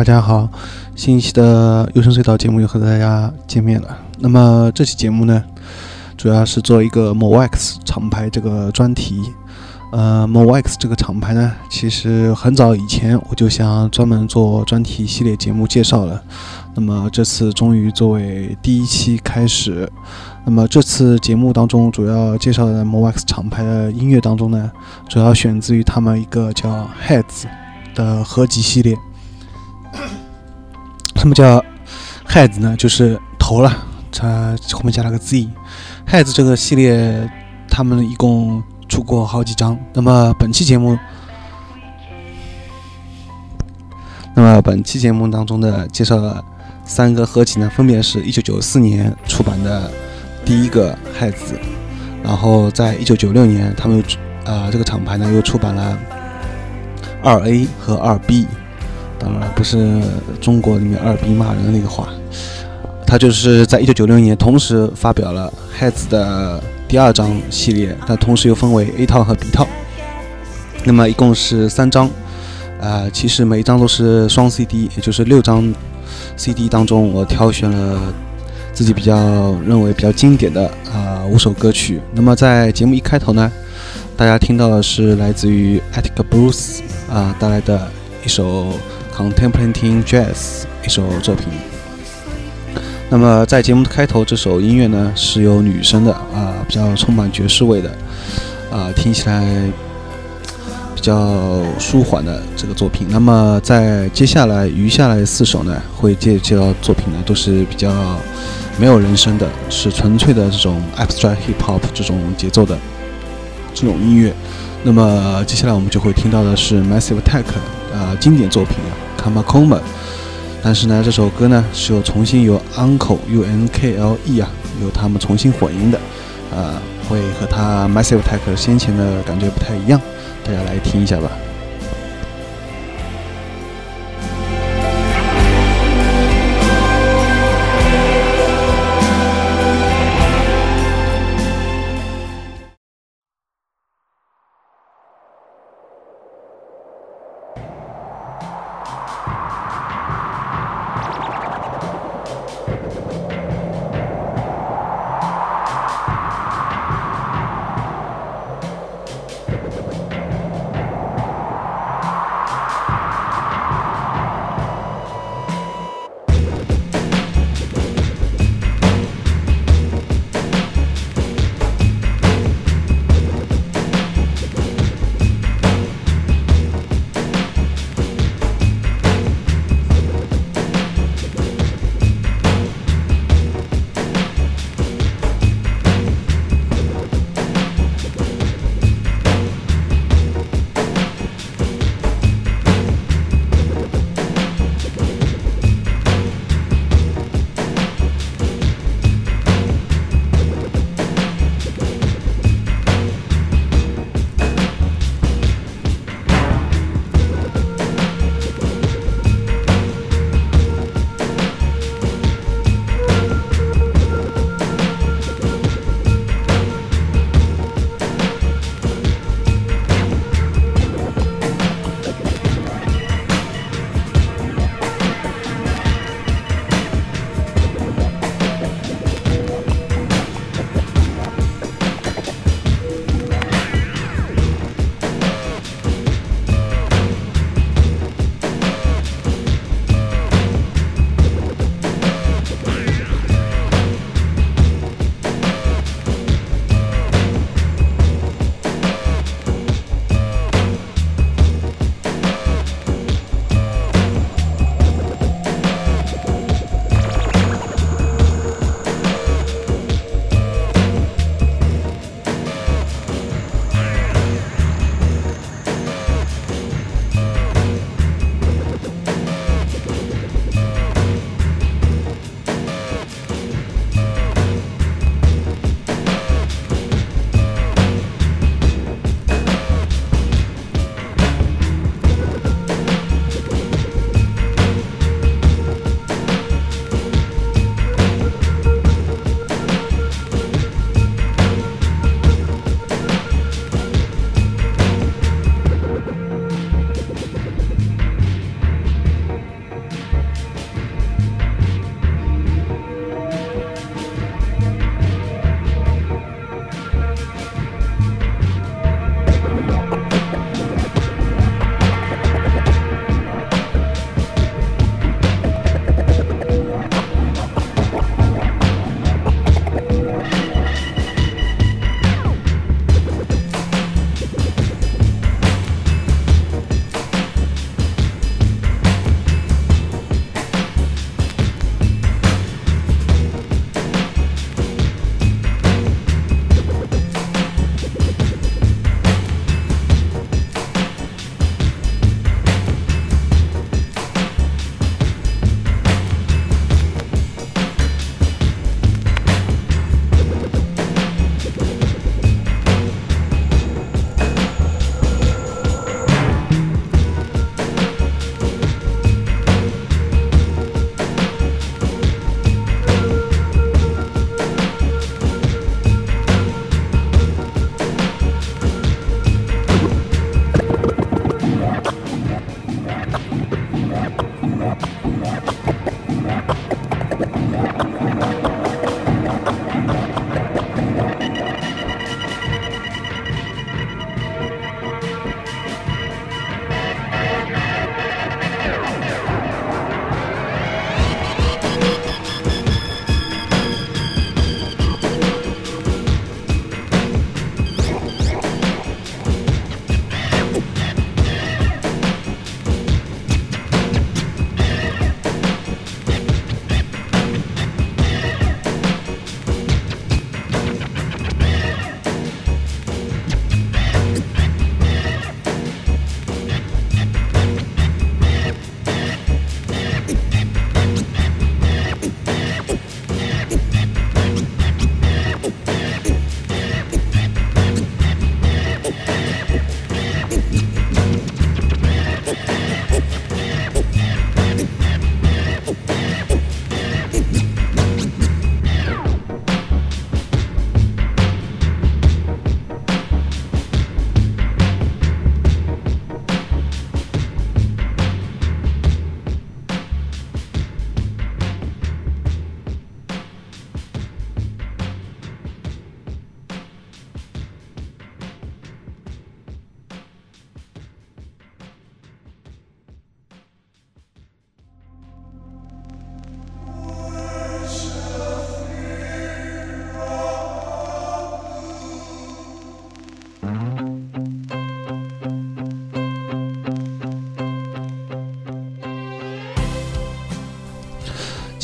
大家好，新一期的优生隧道节目又和大家见面了。那么这期节目呢，主要是做一个 MoX 厂牌这个专题。呃，MoX 这个厂牌呢，其实很早以前我就想专门做专题系列节目介绍了。那么这次终于作为第一期开始。那么这次节目当中主要介绍的 MoX 厂牌的音乐当中呢，主要选自于他们一个叫 Heads 的合集系列。什么叫 Heads 呢？就是头了，它后面加了个 Z。Heads 这个系列，他们一共出过好几张。那么本期节目，那么本期节目当中的介绍了三个合集呢，分别是一九九四年出版的第一个 Heads，然后在一九九六年，他们又啊、呃、这个厂牌呢又出版了二 A 和二 B。当然不是中国里面二逼骂人的那个话，他就是在一九九六年同时发表了 Heads 的第二张系列，但同时又分为 A 套和 B 套，那么一共是三张，呃，其实每一张都是双 CD，也就是六张 CD 当中，我挑选了自己比较认为比较经典的啊、呃、五首歌曲。那么在节目一开头呢，大家听到的是来自于 Attic Blues 啊、带来的一首。Contemplating Jazz 一首作品。那么在节目的开头，这首音乐呢是有女声的啊，比较充满爵士味的啊，听起来比较舒缓的这个作品。那么在接下来余下来四首呢，会介介绍作品呢都是比较没有人声的，是纯粹的这种 abstract hip hop 这种节奏的这种音乐。那么接下来我们就会听到的是 Massive Attack 呃经典作品啊 Kamakoma，但是呢这首歌呢是有重新由 Uncle U N K L E 啊由他们重新混音的，呃会和他 Massive Attack 先前的感觉不太一样，大家来听一下吧。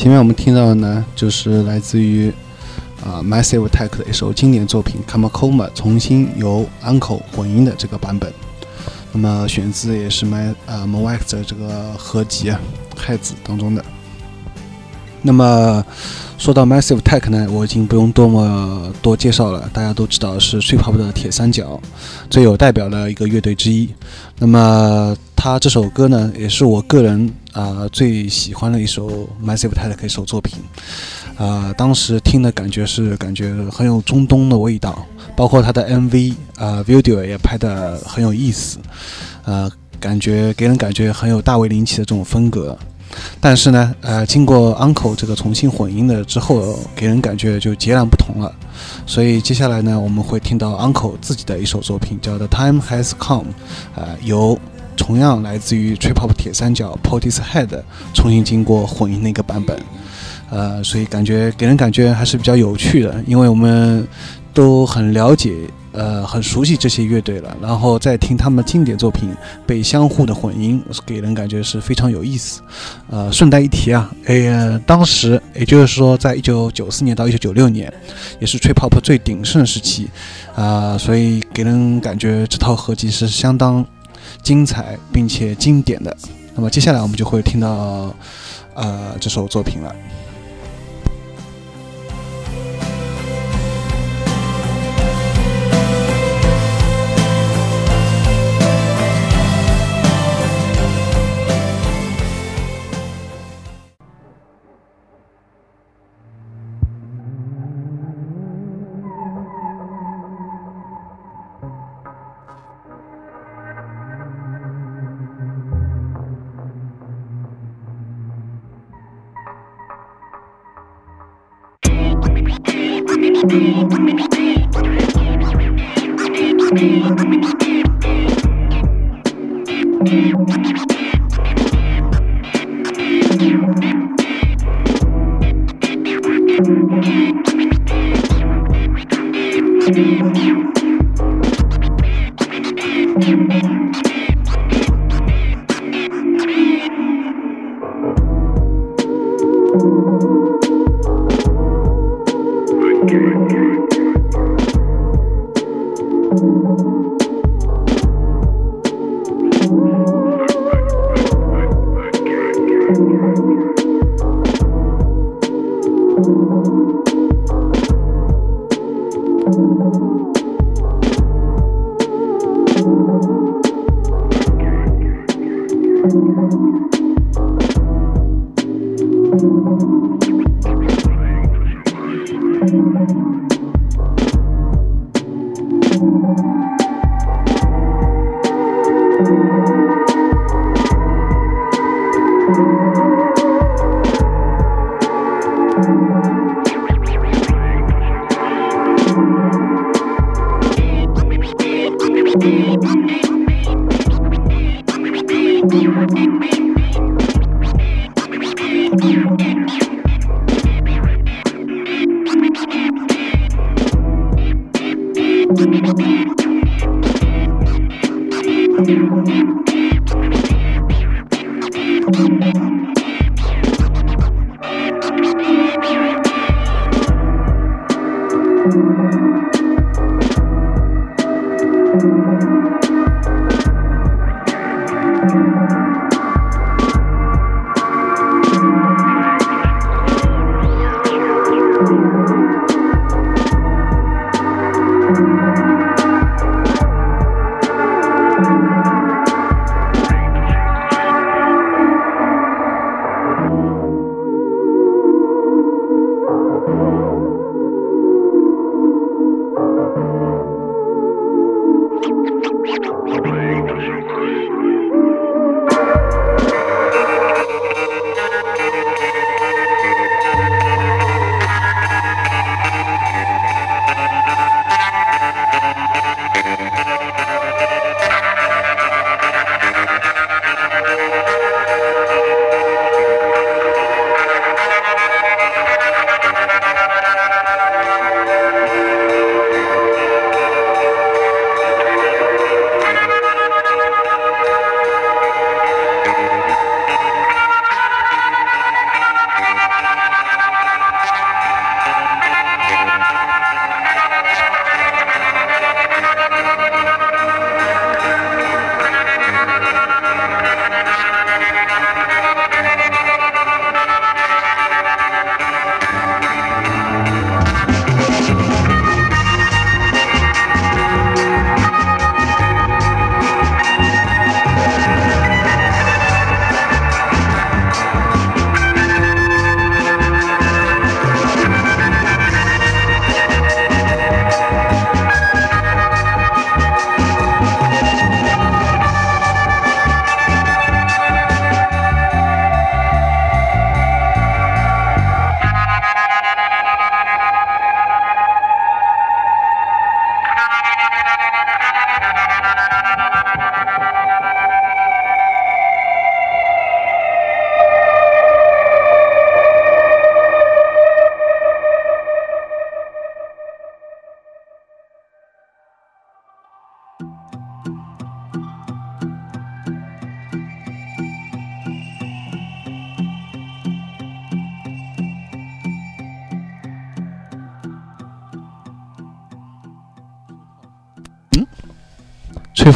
前面我们听到的呢，就是来自于啊 Massive Attack 的一首经典作品《Kamakoma》，重新由 Uncle 混音的这个版本。那么选自也是 My 啊 m o x 的这个合集啊《害子》当中的。那么说到 Massive Attack 呢，我已经不用多么多介绍了，大家都知道是 Trip Hop 的铁三角，最有代表的一个乐队之一。那么他这首歌呢，也是我个人啊最喜欢的一首 Massive Attack 一首作品。啊，当时听的感觉是感觉很有中东的味道，包括他的 MV 啊 video 也拍的很有意思，呃，感觉给人感觉很有大卫林奇的这种风格。但是呢，呃，经过 Uncle 这个重新混音的之后，给人感觉就截然不同了。所以接下来呢，我们会听到 Uncle 自己的一首作品，叫《The Time Has Come》，呃，由同样来自于 Trip Hop 铁三角 Portishead 重新经过混音的一个版本。呃，所以感觉给人感觉还是比较有趣的，因为我们都很了解。呃，很熟悉这些乐队了，然后再听他们经典作品被相互的混音，给人感觉是非常有意思。呃，顺带一提啊，哎，当时也就是说，在一九九四年到一九九六年，也是 Trip Hop 最鼎盛时期啊，所以给人感觉这套合集是相当精彩并且经典的。那么接下来我们就会听到呃这首作品了。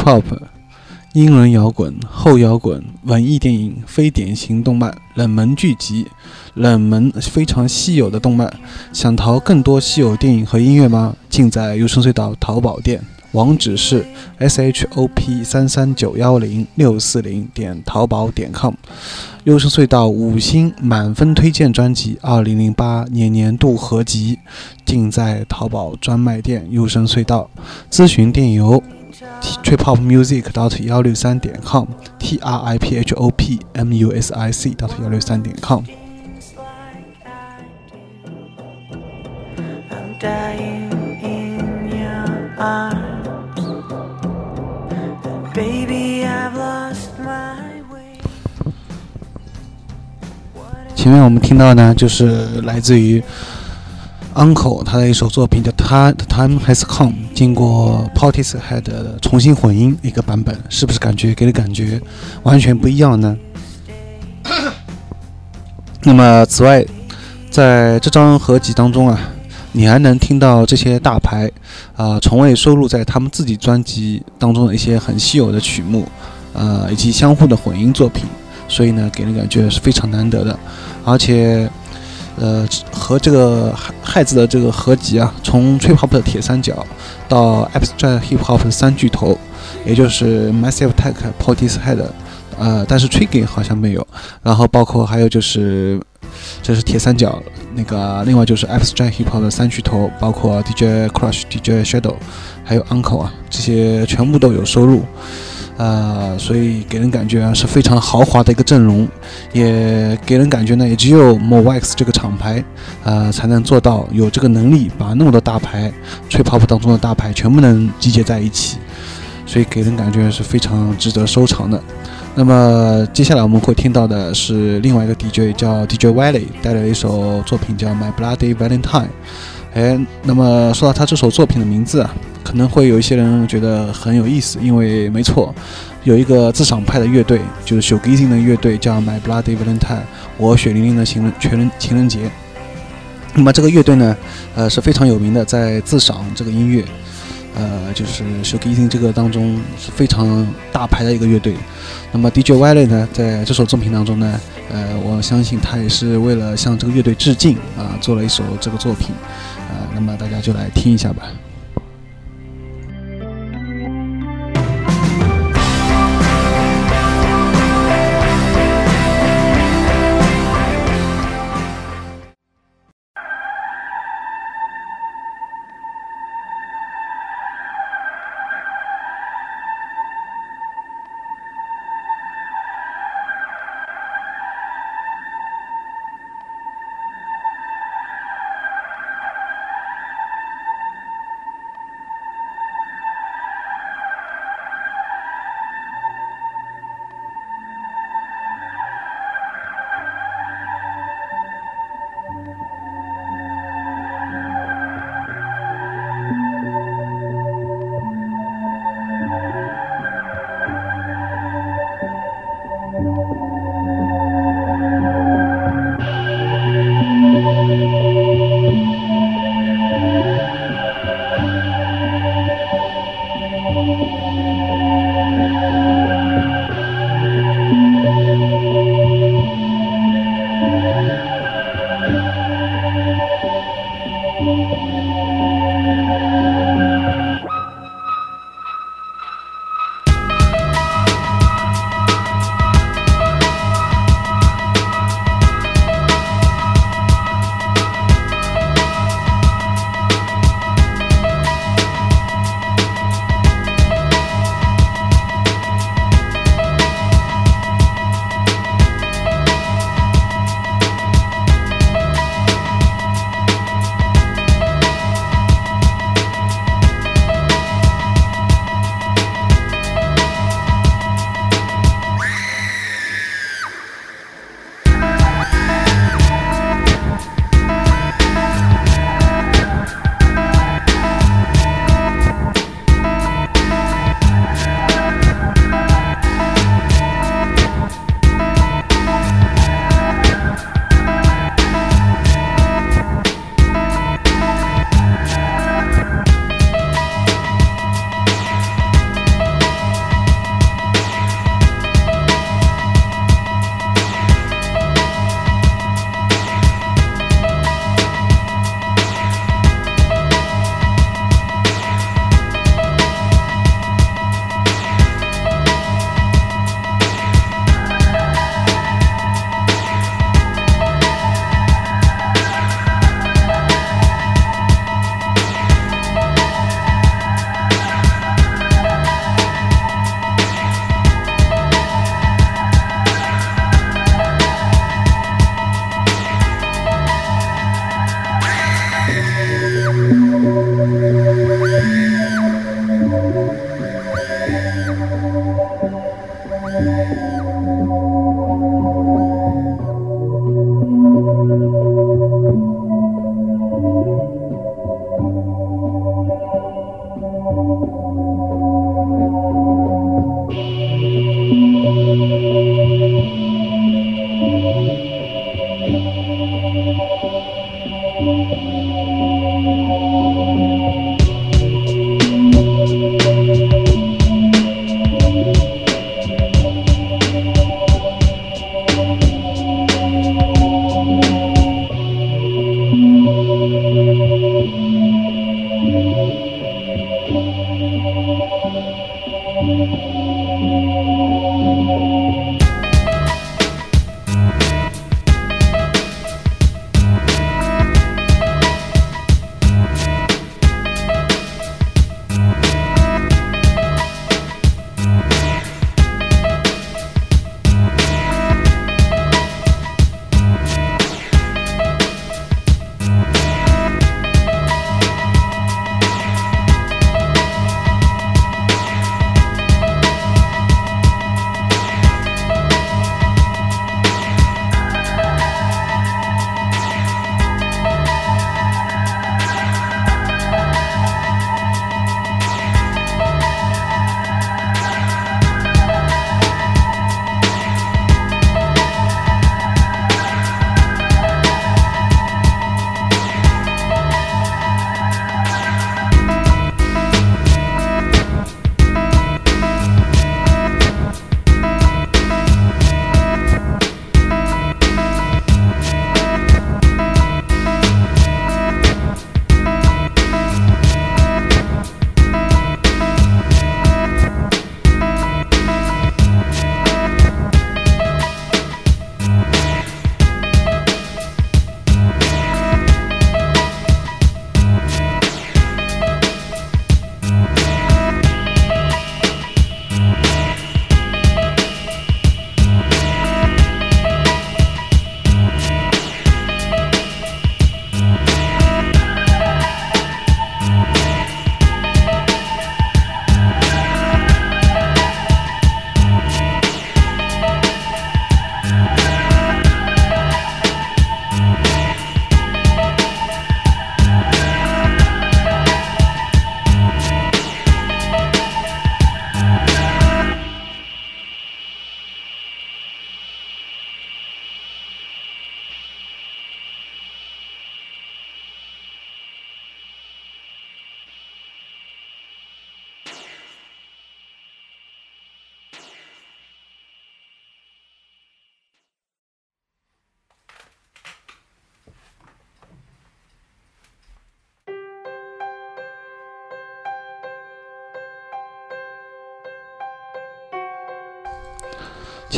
Pop，、英伦摇滚、后摇滚、文艺电影、非典型动漫、冷门剧集、冷门非常稀有的动漫，想淘更多稀有电影和音乐吗？尽在优生隧道淘宝店。网址是 s h o p 三三九幺零六四零点淘宝点 com。优生隧道五星满分推荐专辑二零零八年年度合集，尽在淘宝专卖店优生隧道。咨询电邮 tripopmusic dot 幺六三点 com t r i p h o p m u s i c dot 幺六三点 com。前面我们听到呢，就是来自于 Uncle 他的一首作品，叫《他 Time Has Come》，经过 Portishead 的重新混音一个版本，是不是感觉给的感觉完全不一样呢？那么，此外，在这张合集当中啊，你还能听到这些大牌啊，从未收录在他们自己专辑当中的一些很稀有的曲目，呃，以及相互的混音作品。所以呢，给人感觉是非常难得的，而且，呃，和这个汉字的这个合集啊，从 Trip Hop 的铁三角到 Abstract Hip Hop 的三巨头，也就是 Massive Attack、Portishead，呃，但是 Trigger 好像没有，然后包括还有就是，这是铁三角，那个另外就是 Abstract Hip Hop 的三巨头，包括 DJ Crush、DJ Shadow，还有 Uncle 啊，这些全部都有收入。呃，所以给人感觉啊是非常豪华的一个阵容，也给人感觉呢，也只有 Movex 这个厂牌，呃，才能做到有这个能力把那么多大牌吹泡泡当中的大牌全部能集结在一起，所以给人感觉是非常值得收藏的。那么接下来我们会听到的是另外一个 DJ 叫 DJ Wiley 带来一首作品叫 My Bloody Valentine。哎，那么说到他这首作品的名字啊。可能会有一些人觉得很有意思，因为没错，有一个自赏派的乐队，就是 Showgazing 的乐队，叫 My Bloody Valentine，我血淋淋的情人全人情人节。那么这个乐队呢，呃是非常有名的，在自赏这个音乐，呃就是 Showgazing 这个当中是非常大牌的一个乐队。那么 DJ Wiley 呢，在这首作品当中呢，呃我相信他也是为了向这个乐队致敬啊，做了一首这个作品，啊，那么大家就来听一下吧。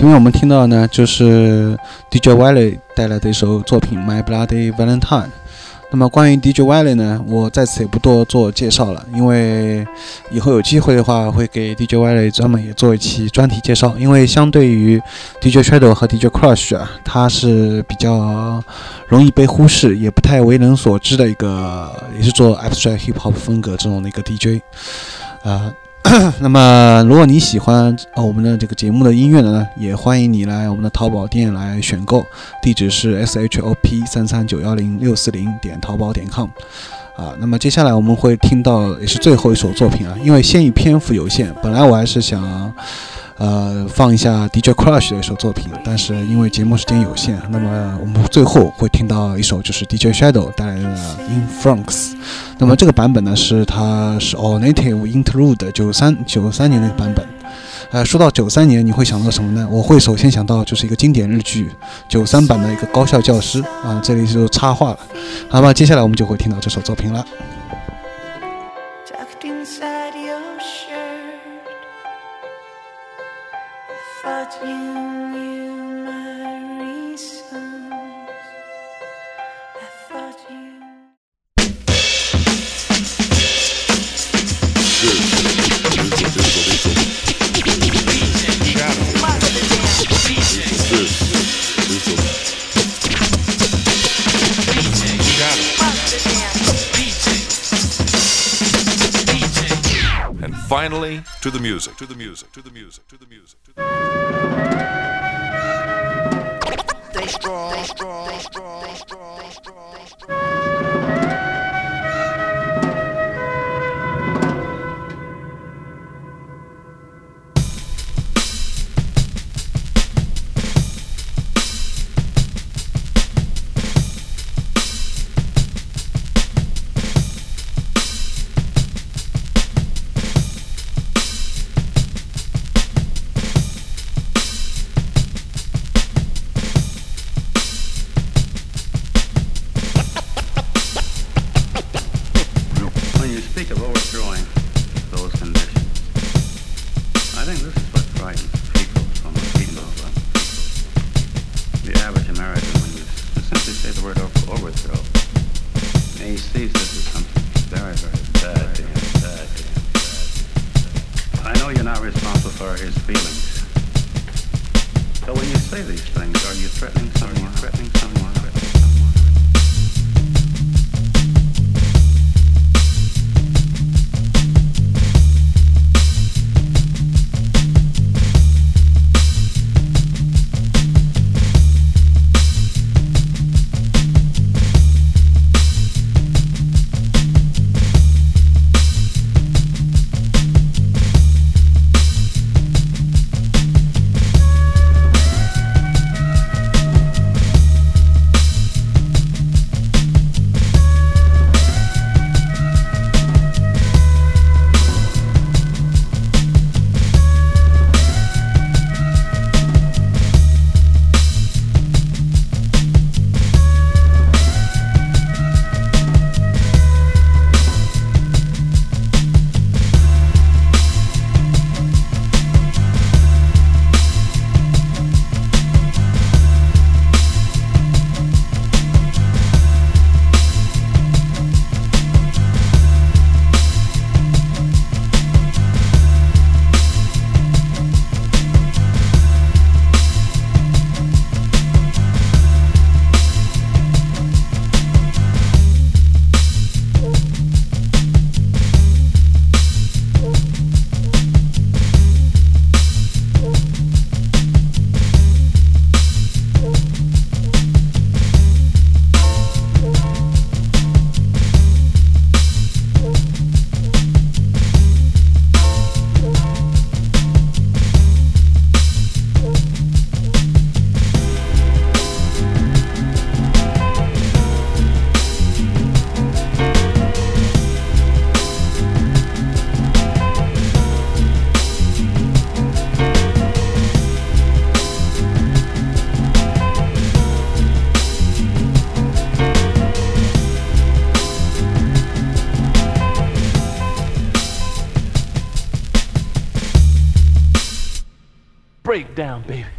前面我们听到呢，就是 DJ Wiley 带来的一首作品《My Bloody Valentine》。那么关于 DJ Wiley 呢，我在此也不多做介绍了，因为以后有机会的话，会给 DJ Wiley 专门也做一期专题介绍。因为相对于 DJ Shadow 和 DJ Crush 啊，他是比较容易被忽视，也不太为人所知的一个，也是做 Abstract Hip Hop 风格这种的一个 DJ，啊。那么，如果你喜欢我们的这个节目的音乐呢，也欢迎你来我们的淘宝店来选购，地址是 s h o p 三三九幺零六四零点淘宝点 com。啊，那么接下来我们会听到也是最后一首作品啊，因为限于篇幅有限，本来我还是想。呃，放一下 DJ Crush 的一首作品，但是因为节目时间有限，那么我们最后会听到一首就是 DJ Shadow 带来的 In France。那么这个版本呢，是它是 All Native Interlude 九三九三年的版本。呃，说到九三年，你会想到什么呢？我会首先想到就是一个经典日剧九三版的一个高校教师啊，这里就插话了。好吧，接下来我们就会听到这首作品了。Finally to the music, to the music, to the music, to the music. To the strong, stay strong, stay strong, stay strong, stay baby.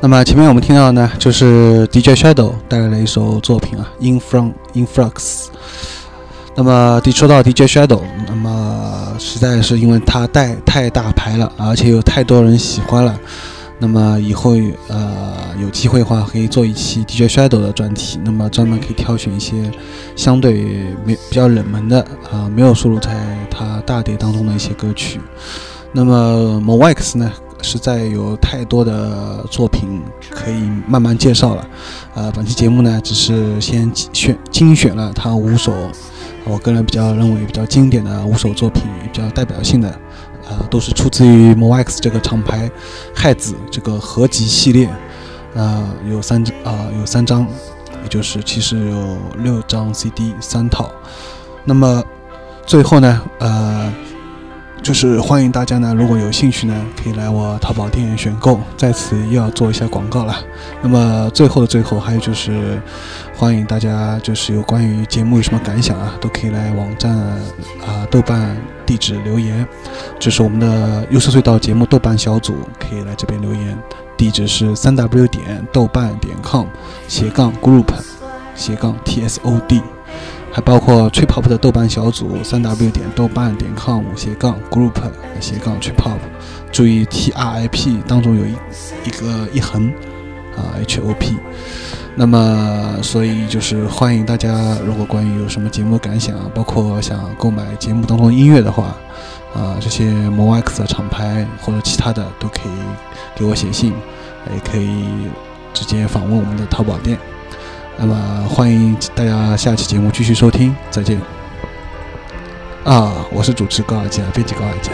那么前面我们听到呢，就是 DJ Shadow 带来了一首作品啊，《In From Influx》。那么说到 DJ Shadow，那么实在是因为他带太大牌了，而且有太多人喜欢了。那么以后呃有机会的话，可以做一期 DJ Shadow 的专题。那么专门可以挑选一些相对没比较冷门的啊，没有收录在他大碟当中的一些歌曲。那么 Moex 呢？实在有太多的作品可以慢慢介绍了，呃，本期节目呢，只是先选精选了他五首，我个人比较认为比较经典的五首作品，比较代表性的，呃，都是出自于 MOX 这个厂牌，亥子这个合集系列，呃，有三啊有三张，也就是其实有六张 CD 三套，那么最后呢，呃。就是欢迎大家呢，如果有兴趣呢，可以来我淘宝店选购。在此又要做一下广告了。那么最后的最后，还有就是欢迎大家，就是有关于节目有什么感想啊，都可以来网站啊豆瓣地址留言。这是我们的优色隧道节目豆瓣小组，可以来这边留言，地址是三 w 点豆瓣点 com 斜杠 group 斜杠 t s o d。还包括 trip hop 的豆瓣小组，三 w 点豆瓣点 com 斜杠 group 斜杠 trip hop，注意 t r i p 当中有一一个一横啊 h o p，那么所以就是欢迎大家，如果关于有什么节目感想，包括想购买节目当中音乐的话，啊这些 Moax 的厂牌或者其他的都可以给我写信，也可以直接访问我们的淘宝店。那么，欢迎大家下期节目继续收听，再见。啊，我是主持高尔佳，编辑高尔佳。